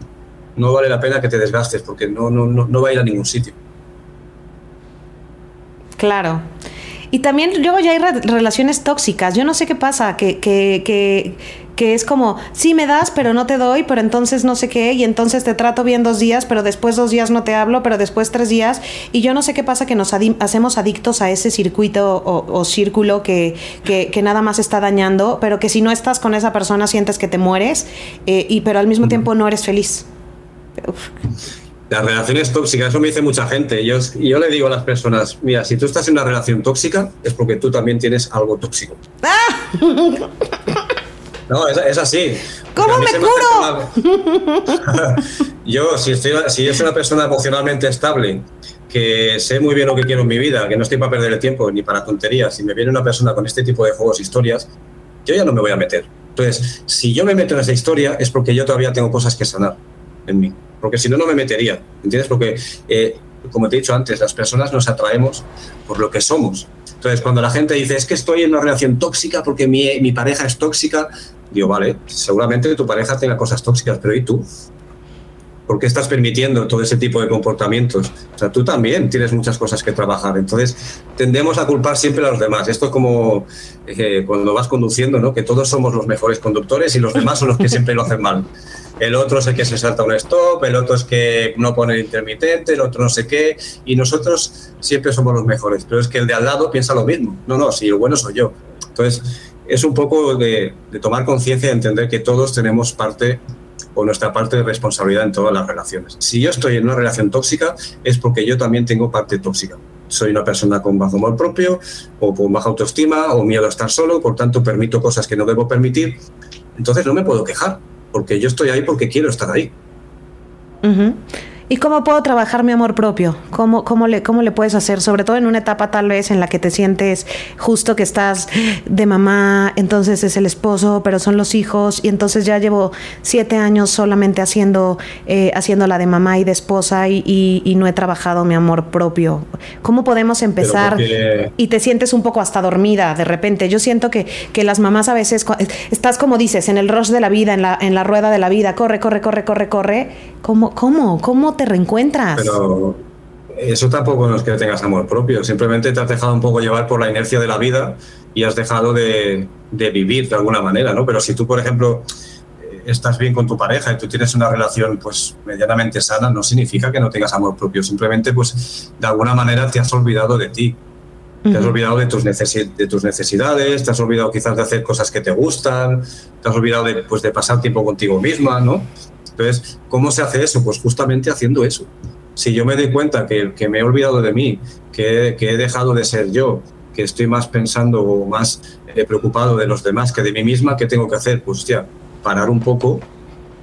No vale la pena que te desgastes porque no, no, no, no va a ir a ningún sitio. Claro. Y también luego ya hay relaciones tóxicas. Yo no sé qué pasa, que, que, que, es como, sí me das, pero no te doy, pero entonces no sé qué, y entonces te trato bien dos días, pero después dos días no te hablo, pero después tres días. Y yo no sé qué pasa que nos hacemos adictos a ese circuito o, círculo que, que, nada más está dañando, pero que si no estás con esa persona sientes que te mueres, eh, y, pero al mismo tiempo no eres feliz. Las relaciones tóxicas, eso me dice mucha gente. Yo, yo le digo a las personas, mira, si tú estás en una relación tóxica, es porque tú también tienes algo tóxico. [LAUGHS] No, es, así. ¿Cómo me curo? [LAUGHS] yo, si, estoy, si yo soy una persona emocionalmente estable, que sé muy bien lo que quiero en mi vida, que no estoy para perder el tiempo ni para tonterías, si me viene una persona con este tipo de juegos, historias, yo ya no me voy a meter. Entonces, si yo me meto en esa historia, es porque yo todavía tengo cosas que sanar en mí porque si no, no me metería, ¿entiendes? Porque, eh, como te he dicho antes, las personas nos atraemos por lo que somos. Entonces, cuando la gente dice, es que estoy en una relación tóxica porque mi, mi pareja es tóxica, digo, vale, seguramente tu pareja tenga cosas tóxicas, pero ¿y tú? ¿Por qué estás permitiendo todo ese tipo de comportamientos? O sea, tú también tienes muchas cosas que trabajar. Entonces, tendemos a culpar siempre a los demás. Esto es como eh, cuando vas conduciendo, ¿no? Que todos somos los mejores conductores y los demás son los que siempre lo hacen mal el otro es el que se salta un stop, el otro es que no pone el intermitente, el otro no sé qué, y nosotros siempre somos los mejores, pero es que el de al lado piensa lo mismo. No, no, si el bueno soy yo. Entonces, es un poco de, tomar conciencia y entender que todos tenemos parte o nuestra parte de responsabilidad en todas las relaciones. Si yo estoy en una relación tóxica, es porque yo también tengo parte tóxica. Soy una persona con bajo amor propio o con baja autoestima o miedo a estar solo, por tanto permito cosas que no debo permitir. Entonces no me puedo quejar porque yo estoy ahí porque quiero estar ahí. ¿Y cómo puedo trabajar mi amor propio? ¿Cómo, cómo, le, ¿Cómo le puedes hacer? Sobre todo en una etapa tal vez en la que te sientes justo que estás de mamá, entonces es el esposo, pero son los hijos, y entonces ya llevo siete años solamente haciendo, eh, haciendo la de mamá y de esposa y, y, no he trabajado mi amor propio. ¿Cómo podemos empezar? Y te sientes un poco hasta dormida de repente. Yo siento que, que las mamás a veces, estás como dices, en el rush de la vida, en la, en la rueda de la vida, corre, corre, corre, corre, corre. ¿Cómo, cómo, cómo te reencuentras. Pero eso tampoco no es que tengas amor propio, simplemente te has dejado un poco llevar por la inercia de la vida y has dejado de, vivir de alguna manera, ¿no? Pero si tú, por ejemplo, estás bien con tu pareja y tú tienes una relación pues medianamente sana, no significa que no tengas amor propio, simplemente pues de alguna manera te has olvidado de ti. Te has olvidado de tus, de tus necesidades, te has olvidado quizás de hacer cosas que te gustan, te has olvidado de, pues, de pasar tiempo contigo misma, ¿no? Entonces, ¿cómo se hace eso? Pues justamente haciendo eso. Si yo me doy cuenta que, me he olvidado de mí, que, he dejado de ser yo, que estoy más pensando o más eh, preocupado de los demás que de mí misma, ¿qué tengo que hacer? Pues, ya, parar un poco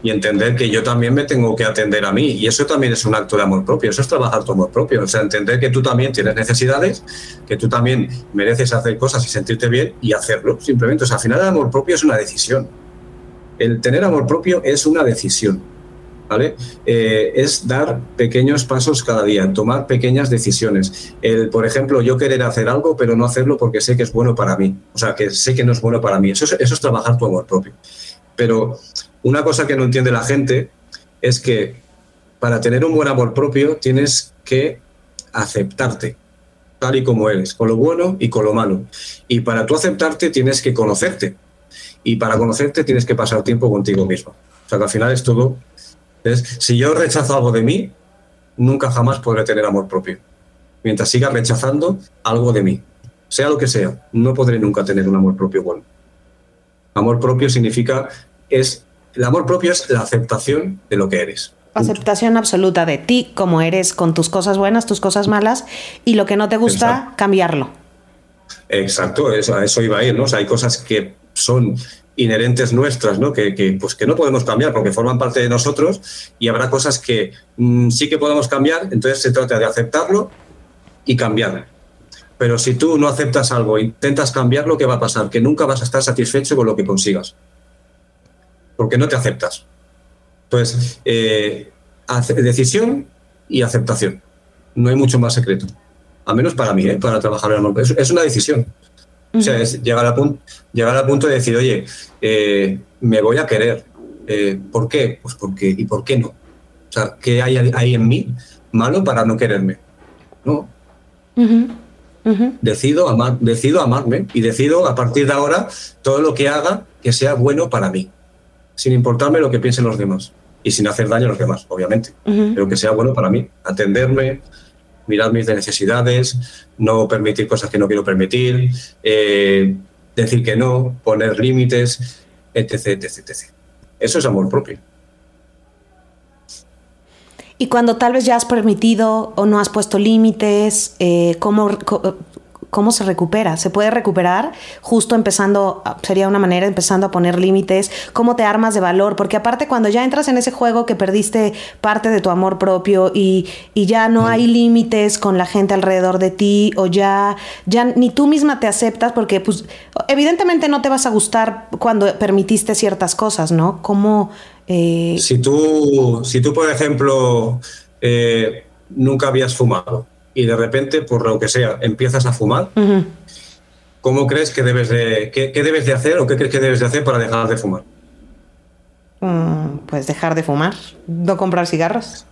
y entender que yo también me tengo que atender a mí. Y eso también es un acto de amor propio, eso es trabajar tu amor propio. O sea, entender que tú también tienes necesidades, que tú también mereces hacer cosas y sentirte bien y hacerlo, simplemente. O sea, al final el amor propio es una decisión. El tener amor propio es una decisión. ¿Vale? Eh, es dar pequeños pasos cada día, tomar pequeñas decisiones. El, por ejemplo, yo querer hacer algo, pero no hacerlo porque sé que es bueno para mí. O sea, que sé que no es bueno para mí. Eso es, eso es trabajar tu amor propio. Pero una cosa que no entiende la gente es que para tener un buen amor propio tienes que aceptarte tal y como eres, con lo bueno y con lo malo. Y para tú aceptarte tienes que conocerte. Y para conocerte tienes que pasar tiempo contigo mismo. O sea que al final es todo. si yo rechazo algo de mí, nunca jamás podré tener amor propio. Mientras siga rechazando algo de mí, sea lo que sea, no podré nunca tener un amor propio bueno. Amor propio significa es el amor propio es la aceptación de lo que eres. Aceptación absoluta de ti como eres, con tus cosas buenas, tus cosas malas, y lo que no te gusta, cambiarlo. Exacto, eso, eso iba a ir, ¿no? O sea, hay cosas que son inherentes nuestras, ¿no? Que, pues que no podemos cambiar porque forman parte de nosotros y habrá cosas que mm, sí que podemos cambiar, entonces se trata de aceptarlo y cambiarlo. Pero si tú no aceptas algo, intentas cambiarlo, ¿qué va a pasar? Que nunca vas a estar satisfecho con lo que consigas porque no te aceptas. Entonces, eh, decisión y aceptación. No hay mucho más secreto. Al menos para mí, ¿eh? para trabajar en amor. Es, es una decisión. O sea, es llegar, a punto, llegar al punto de decir, oye, eh, me voy a querer. ¿Por qué? Pues porque, ¿y por qué no? O sea, ¿qué hay ahí en mí malo para no quererme? ¿No? Decido, amar, decido amarme y decido a partir de ahora todo lo que haga que sea bueno para mí sin importarme lo que piensen los demás y sin hacer daño a los demás, obviamente, pero que sea bueno para mí, atenderme, mirar mis necesidades, no permitir cosas que no quiero permitir, eh, decir que no, poner límites, etc, etc, etc. Eso es amor propio. Y cuando tal vez ya has permitido o no has puesto límites, eh, ¿cómo, ¿cómo se recupera? ¿Se puede recuperar justo empezando, sería una manera, empezando a poner límites? ¿Cómo te armas de valor? Porque aparte cuando ya entras en ese juego que perdiste parte de tu amor propio y, ya no hay límites con la gente alrededor de ti o ya, ya ni tú misma te aceptas porque pues evidentemente no te vas a gustar cuando permitiste ciertas cosas, ¿no? ¿Cómo... Eh, si, tú, si tú, por ejemplo, eh, nunca habías fumado, y de repente, por lo que sea, empiezas a fumar, ¿cómo crees que debes de, qué, debes de hacer o qué crees que debes de hacer para dejar de fumar? Mm, pues dejar de fumar, no comprar cigarros.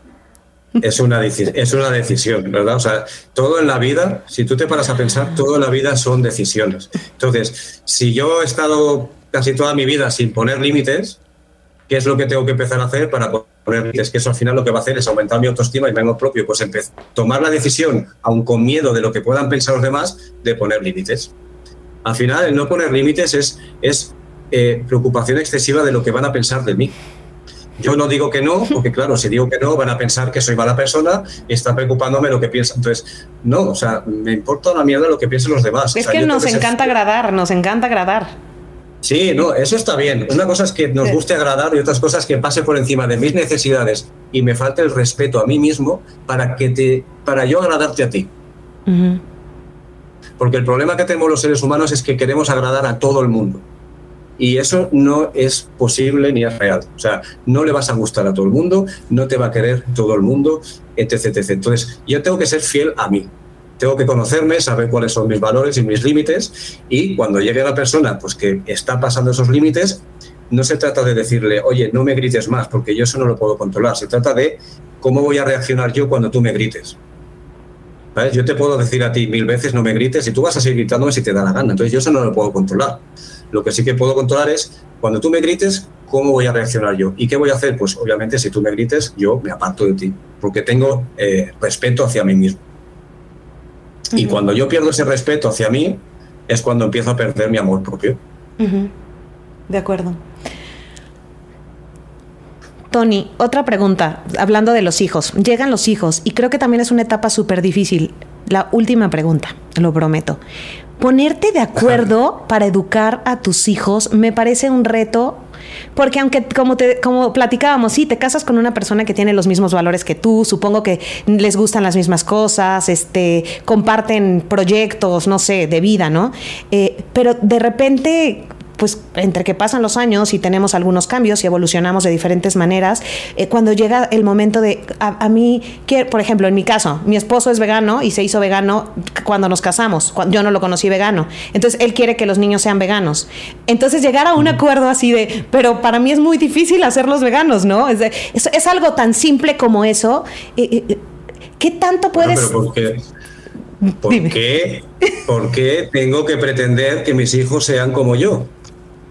Es una, es una decisión, ¿verdad? O sea, todo en la vida, si tú te paras a pensar, todo en la vida son decisiones. Entonces, si yo he estado casi toda mi vida sin poner límites, ¿qué es lo que tengo que empezar a hacer para poner límites? Que eso al final lo que va a hacer es aumentar mi autoestima y mi amor propio. Pues tomar la decisión, aun con miedo de lo que puedan pensar los demás, de poner límites. Al final, el no poner límites es, es eh, preocupación excesiva de lo que van a pensar de mí. Yo no digo que no, porque claro, si digo que no, van a pensar que soy mala persona y están preocupándome lo que piensan. Entonces, no, o sea, me importa una mierda lo que piensen los demás. Es que nos encanta agradar, nos encanta agradar. Sí, no, eso está bien. Una cosa es que nos guste agradar y otras cosas que pase por encima de mis necesidades y me falte el respeto a mí mismo para que te, para yo agradarte a ti. Porque el problema que tenemos los seres humanos es que queremos agradar a todo el mundo. Y eso no es posible ni es real. O sea, no le vas a gustar a todo el mundo, no te va a querer todo el mundo, etc. etc. Entonces, yo tengo que ser fiel a mí tengo que conocerme, saber cuáles son mis valores y mis límites y cuando llegue la persona pues que está pasando esos límites, no se trata de decirle, oye, no me grites más, porque yo eso no lo puedo controlar. Se trata de cómo voy a reaccionar yo cuando tú me grites. Yo te puedo decir a ti mil veces no me grites y tú vas a seguir gritándome si te da la gana. Entonces yo eso no lo puedo controlar. Lo que sí que puedo controlar es cuando tú me grites, cómo voy a reaccionar yo. ¿Y qué voy a hacer? Pues obviamente si tú me grites, yo me aparto de ti, porque tengo eh, respeto hacia mí mismo. Y cuando yo pierdo ese respeto hacia mí, es cuando empiezo a perder mi amor propio. De acuerdo. Tony, otra pregunta, hablando de los hijos. Llegan los hijos y creo que también es una etapa súper difícil. La última pregunta, lo prometo. Ponerte de acuerdo para educar a tus hijos me parece un reto porque aunque como te como platicábamos, sí, te casas con una persona que tiene los mismos valores que tú, supongo que les gustan las mismas cosas, este, comparten proyectos, no sé, de vida, ¿no? Eh, pero de repente pues entre que pasan los años y tenemos algunos cambios y evolucionamos de diferentes maneras, eh, cuando llega el momento de, a, mí, por ejemplo, en mi caso, mi esposo es vegano y se hizo vegano cuando nos casamos, cuando yo no lo conocí vegano, entonces él quiere que los niños sean veganos. Entonces llegar a un acuerdo así de, pero para mí es muy difícil hacerlos veganos, ¿no? Es, es, algo tan simple como eso. Eh, eh, ¿Qué tanto puedes... ¿por qué? ¿Por qué? ¿Por qué tengo que pretender que mis hijos sean como yo?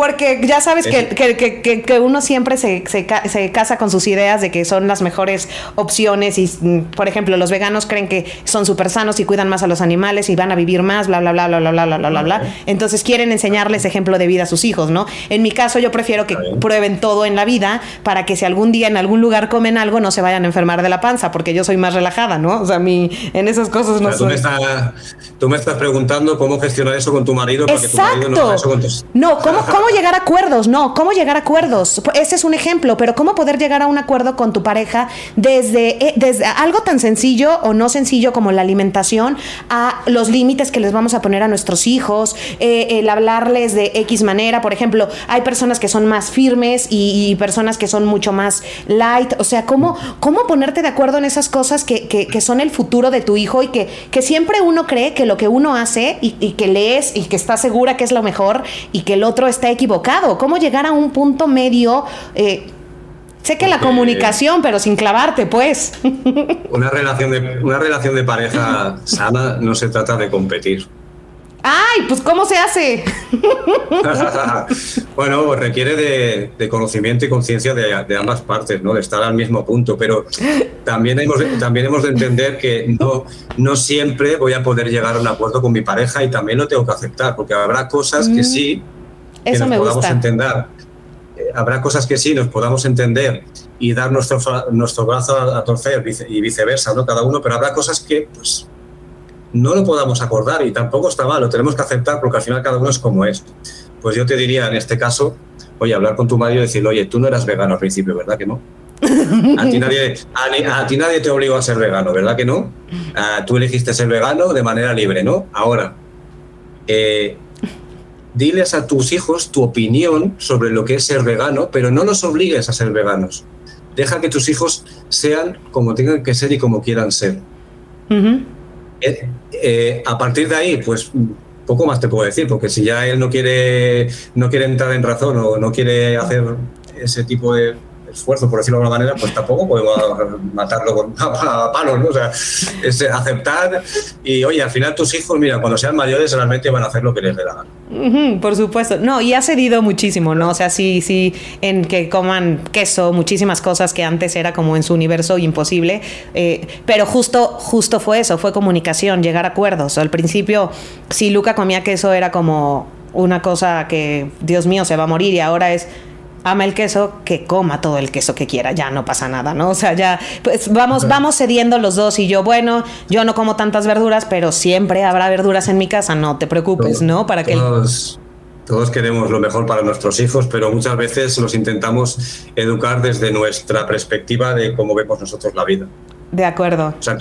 Porque ya sabes que, que, que, uno siempre se, se, se, casa con sus ideas de que son las mejores opciones y, mm, por ejemplo, los veganos creen que son súper sanos y cuidan más a los animales y van a vivir más, bla, bla, bla, bla, bla, bla, bla, bla, bla. Entonces quieren enseñarles ejemplo de vida a sus hijos, ¿no? En mi caso yo prefiero que prueben todo en la vida para que si algún día en algún lugar comen algo no se vayan a enfermar de la panza, porque yo soy más relajada, ¿no? O sea, mi, en esas cosas no tú Me tú me estás preguntando cómo gestionar eso con tu marido para que tu marido no eso con tus... No, ¿cómo, [LAUGHS] cómo llegar a acuerdos? No, ¿cómo llegar a acuerdos? Ese es un ejemplo, pero ¿cómo poder llegar a un acuerdo con tu pareja desde, eh, desde algo tan sencillo o no sencillo como la alimentación a los límites que les vamos a poner a nuestros hijos, eh, el hablarles de X manera? Por ejemplo, hay personas que son más firmes y, personas que son mucho más light. O sea, ¿cómo, cómo ponerte de acuerdo en esas cosas que, que, son el futuro de tu hijo y que, que siempre uno cree que lo que uno hace y, que lees y que está segura que es lo mejor y que el otro está equivocado. ¿Cómo llegar a un punto medio? Eh, sé que la comunicación, pero sin clavarte, pues. [LAUGHS] Una relación, de, una relación de pareja sana no se trata de competir. ¡Ay! Pues ¿cómo se hace? [LAUGHS] bueno, pues requiere de, conocimiento y conciencia de, ambas partes, ¿no? De estar al mismo punto. Pero también hemos, también hemos de entender que no, no siempre voy a poder llegar a un acuerdo con mi pareja y también lo tengo que aceptar, porque habrá cosas que mm. sí que nos podamos entender. Eh, habrá cosas que sí nos podamos entender y dar nuestro, nuestro brazo a, torcer y viceversa, ¿no? Cada uno, pero habrá cosas que, pues, no lo podamos acordar y tampoco está mal, lo tenemos que aceptar porque al final cada uno es como es. Pues yo te diría en este caso, oye, hablar con tu marido y decirle, oye, tú no eras vegano al principio, ¿verdad que no? A ti nadie, a, ti nadie te obligó a ser vegano, ¿verdad que no? Ah, tú elegiste ser vegano de manera libre, ¿no? Ahora, eh, diles a tus hijos tu opinión sobre lo que es ser vegano, pero no los obligues a ser veganos. Deja que tus hijos sean como tengan que ser y como quieran ser. Eh, eh, a partir de ahí, pues poco más te puedo decir, porque si ya él no quiere, no quiere entrar en razón o no quiere hacer ese tipo de, esfuerzo, por decirlo de alguna manera, pues tampoco podemos matarlo con [LAUGHS] a, palos, ¿no? O sea, es aceptar y, oye, al final tus hijos, mira, cuando sean mayores realmente van a hacer lo que les dé la gana. por supuesto. No, y ha cedido muchísimo, ¿no? O sea, sí, sí, en que coman queso, muchísimas cosas que antes era como en su universo imposible, eh, pero justo, justo fue eso, fue comunicación, llegar a acuerdos. Al principio, si Luca comía queso era como una cosa que, Dios mío, se va a morir y ahora es ama el queso, que coma todo el queso que quiera, ya no pasa nada, ¿no? O sea, ya, pues vamos, vamos cediendo los dos y yo, bueno, yo no como tantas verduras, pero siempre habrá verduras en mi casa, no te preocupes, ¿no? Para que... Todos, todos queremos lo mejor para nuestros hijos, pero muchas veces los intentamos educar desde nuestra perspectiva de cómo vemos nosotros la vida. De acuerdo. O sea,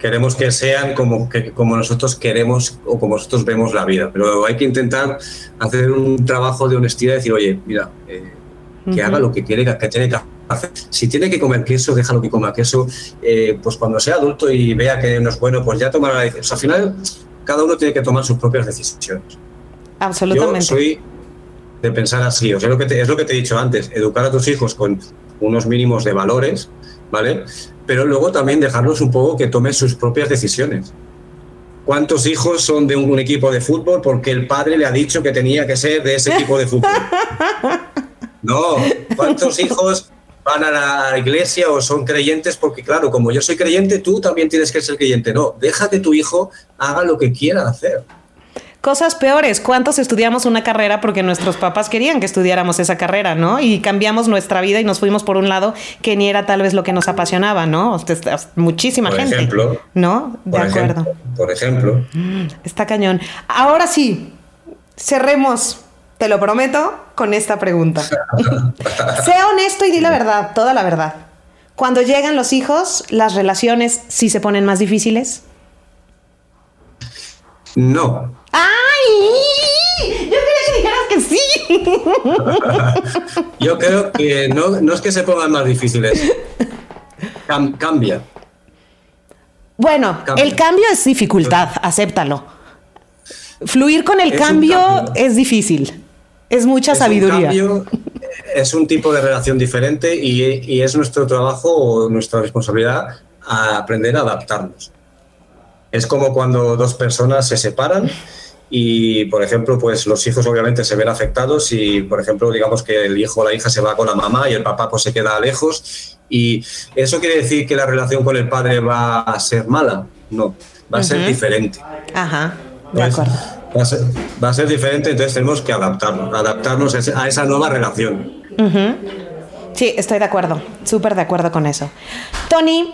queremos que sean como, que, como nosotros queremos o como nosotros vemos la vida, pero hay que intentar hacer un trabajo de honestidad y decir, oye, mira, eh, que haga lo que quiere, que tiene que hacer. Si tiene que comer queso, déjalo que coma queso. Eh, pues cuando sea adulto y vea que no es bueno, pues ya tomará la decisión. al final, cada uno tiene que tomar sus propias decisiones. Absolutamente. Yo soy de pensar así. O sea, lo que es lo que te he dicho antes, educar a tus hijos con unos mínimos de valores, ¿vale? Pero luego también dejarlos un poco que tomen sus propias decisiones. ¿Cuántos hijos son de un, equipo de fútbol porque el padre le ha dicho que tenía que ser de ese equipo de fútbol? [LAUGHS] No, ¿cuántos [LAUGHS] hijos, van a la iglesia o son creyentes porque, claro, como yo soy creyente, tú también tienes que ser creyente. No, deja que tu hijo haga lo que quiera hacer. Cosas peores, ¿cuántos estudiamos una carrera porque nuestros papás querían que estudiáramos esa carrera, ¿no? Y cambiamos nuestra vida y nos fuimos por un lado que ni era tal vez lo que nos apasionaba, ¿no? Muchísima por gente. Ejemplo, ¿No? De acuerdo. por ejemplo. Está cañón. Ahora sí, cerremos, te lo prometo, con esta pregunta. [LAUGHS] sea honesto y di la verdad, toda la verdad. Cuando llegan los hijos, las relaciones sí se ponen más difíciles. No. ¡Ay! Yo quería que dijeras que sí. [LAUGHS] Yo creo que no, es que se pongan más difíciles. cambia. Bueno, el cambio es dificultad, acéptalo. Fluir con el cambio, es difícil. Es mucha sabiduría. es un tipo de relación diferente y, y es nuestro trabajo o nuestra responsabilidad a aprender a adaptarnos. Es como cuando dos personas se separan y, por ejemplo, pues los hijos obviamente se ven afectados y, por ejemplo, digamos que el hijo o la hija se va con la mamá y el papá pues se queda lejos y eso quiere decir que la relación con el padre va a ser mala. No, va a ser diferente. Ajá, de acuerdo. Va a, ser, va a, ser, diferente, entonces tenemos que adaptarnos, adaptarnos a esa nueva relación. Sí, estoy de acuerdo, súper de acuerdo con eso. Tony,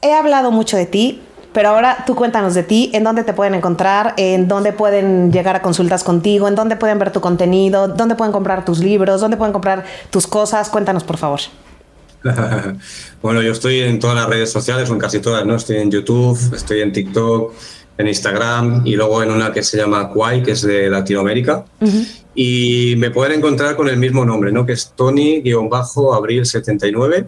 he hablado mucho de ti, pero ahora tú cuéntanos de ti, en dónde te pueden encontrar, en dónde pueden llegar a consultas contigo, en dónde pueden ver tu contenido, dónde pueden comprar tus libros, dónde pueden comprar tus cosas. Cuéntanos, por favor. [LAUGHS] bueno, yo estoy en todas las redes sociales, o en casi todas, ¿no? Estoy en YouTube, estoy en TikTok, en Instagram y luego en una que se llama Kwai, que es de Latinoamérica. Y me pueden encontrar con el mismo nombre, ¿no? Que es Tony-Abril79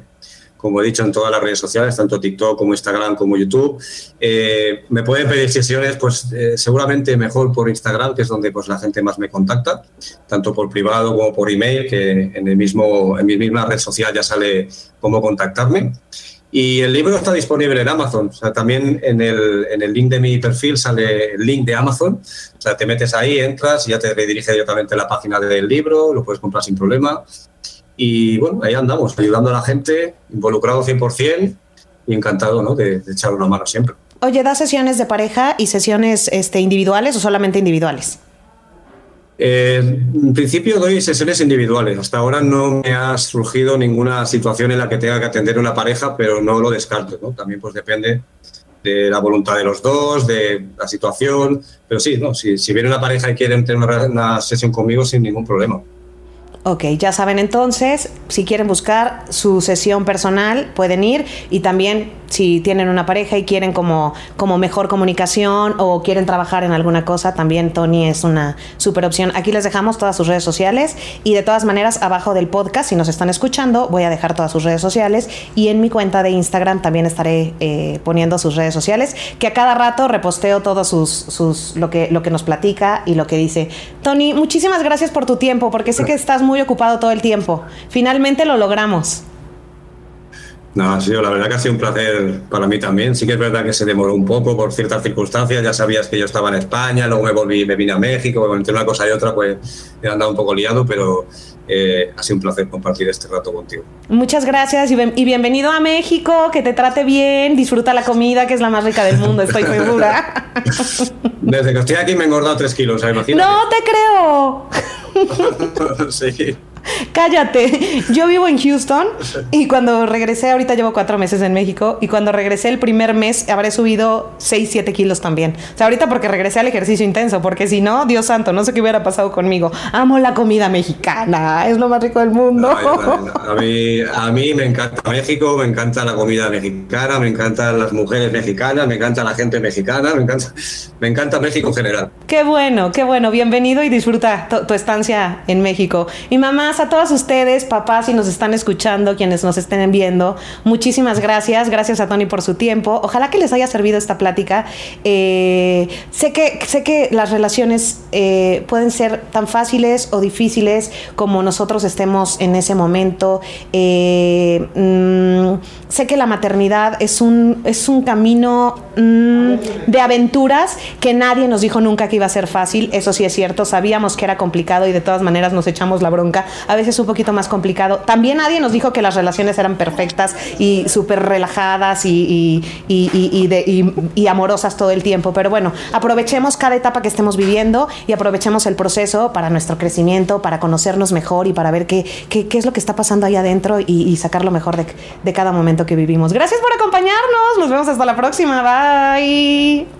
como he dicho, en todas las redes sociales, tanto TikTok como Instagram como YouTube. Eh, me pueden pedir sesiones, pues eh, seguramente mejor por Instagram, que es donde pues, la gente más me contacta, tanto por privado como por email, que en, el mismo, en mi misma red social ya sale cómo contactarme. Y el libro está disponible en Amazon. O sea, también en el, en el link de mi perfil sale el link de Amazon. O sea, te metes ahí, entras y ya te redirige directamente a la página del libro, lo puedes comprar sin problema. Y bueno, ahí andamos, ayudando a la gente, involucrado 100% y encantado ¿no? de, echar una mano siempre. Oye, ¿da sesiones de pareja y sesiones este, individuales o solamente individuales? Eh, en principio doy sesiones individuales. Hasta ahora no me ha surgido ninguna situación en la que tenga que atender una pareja, pero no lo descarto. ¿no? También pues depende de la voluntad de los dos, de la situación. Pero sí, no, si, viene una pareja y quieren tener una sesión conmigo, sin ningún problema. Ok, ya saben entonces, si quieren buscar su sesión personal, pueden ir y también si tienen una pareja y quieren como, como mejor comunicación o quieren trabajar en alguna cosa, también Tony es una super opción. Aquí les dejamos todas sus redes sociales y de todas maneras abajo del podcast, si nos están escuchando, voy a dejar todas sus redes sociales y en mi cuenta de Instagram también estaré eh, poniendo sus redes sociales, que a cada rato reposteo todo sus, sus, lo, que, lo que nos platica y lo que dice. Tony, muchísimas gracias por tu tiempo, porque sé que estás muy ocupado todo el tiempo. Finalmente lo logramos. No, ha sido, la verdad que ha sido un placer para mí también. Sí que es verdad que se demoró un poco por ciertas circunstancias. Ya sabías que yo estaba en España, luego me volví, me vine a México, entre una cosa y otra, pues he andado un poco liado, pero eh, ha sido un placer compartir este rato contigo. Muchas gracias y, y, bienvenido a México, que te trate bien, disfruta la comida, que es la más rica del mundo, estoy segura. [LAUGHS] Desde que estoy aquí me he engordado tres kilos, imagínate. No te creo. [LAUGHS] sí. [LAUGHS] Cállate. Yo vivo en Houston y cuando regresé, ahorita llevo cuatro meses en México, y cuando regresé el primer mes habré subido 6, 7 kilos también. O sea, ahorita porque regresé al ejercicio intenso, porque si no, Dios santo, no sé qué hubiera pasado conmigo. Amo la comida mexicana, es lo más rico del mundo. A, mí, a mí me encanta México, me encanta la comida mexicana, me encantan las mujeres mexicanas, me encanta la gente mexicana, me encanta, me encanta México en general. Qué bueno, qué bueno. Bienvenido y disfruta tu estancia en México. Y mamá, a todos ustedes, papás, si nos están escuchando, quienes nos estén viendo, muchísimas gracias. Gracias a Tony por su tiempo. Ojalá que les haya servido esta plática. Eh, sé, que, sé que las relaciones eh, pueden ser tan fáciles o difíciles como nosotros estemos en ese momento. Eh, mm, sé que la maternidad es un, es un camino mm, de aventuras que nadie nos dijo nunca que iba a ser fácil. Eso sí es cierto. Sabíamos que era complicado y de todas maneras nos echamos la bronca a veces un poquito más complicado. También nadie nos dijo que las relaciones eran perfectas y súper relajadas y, y, amorosas todo el tiempo, pero bueno, aprovechemos cada etapa que estemos viviendo y aprovechemos el proceso para nuestro crecimiento, para conocernos mejor y para ver qué, qué, qué es lo que está pasando ahí adentro y, sacar lo mejor de, de cada momento que vivimos. Gracias por acompañarnos, nos vemos hasta la próxima, bye.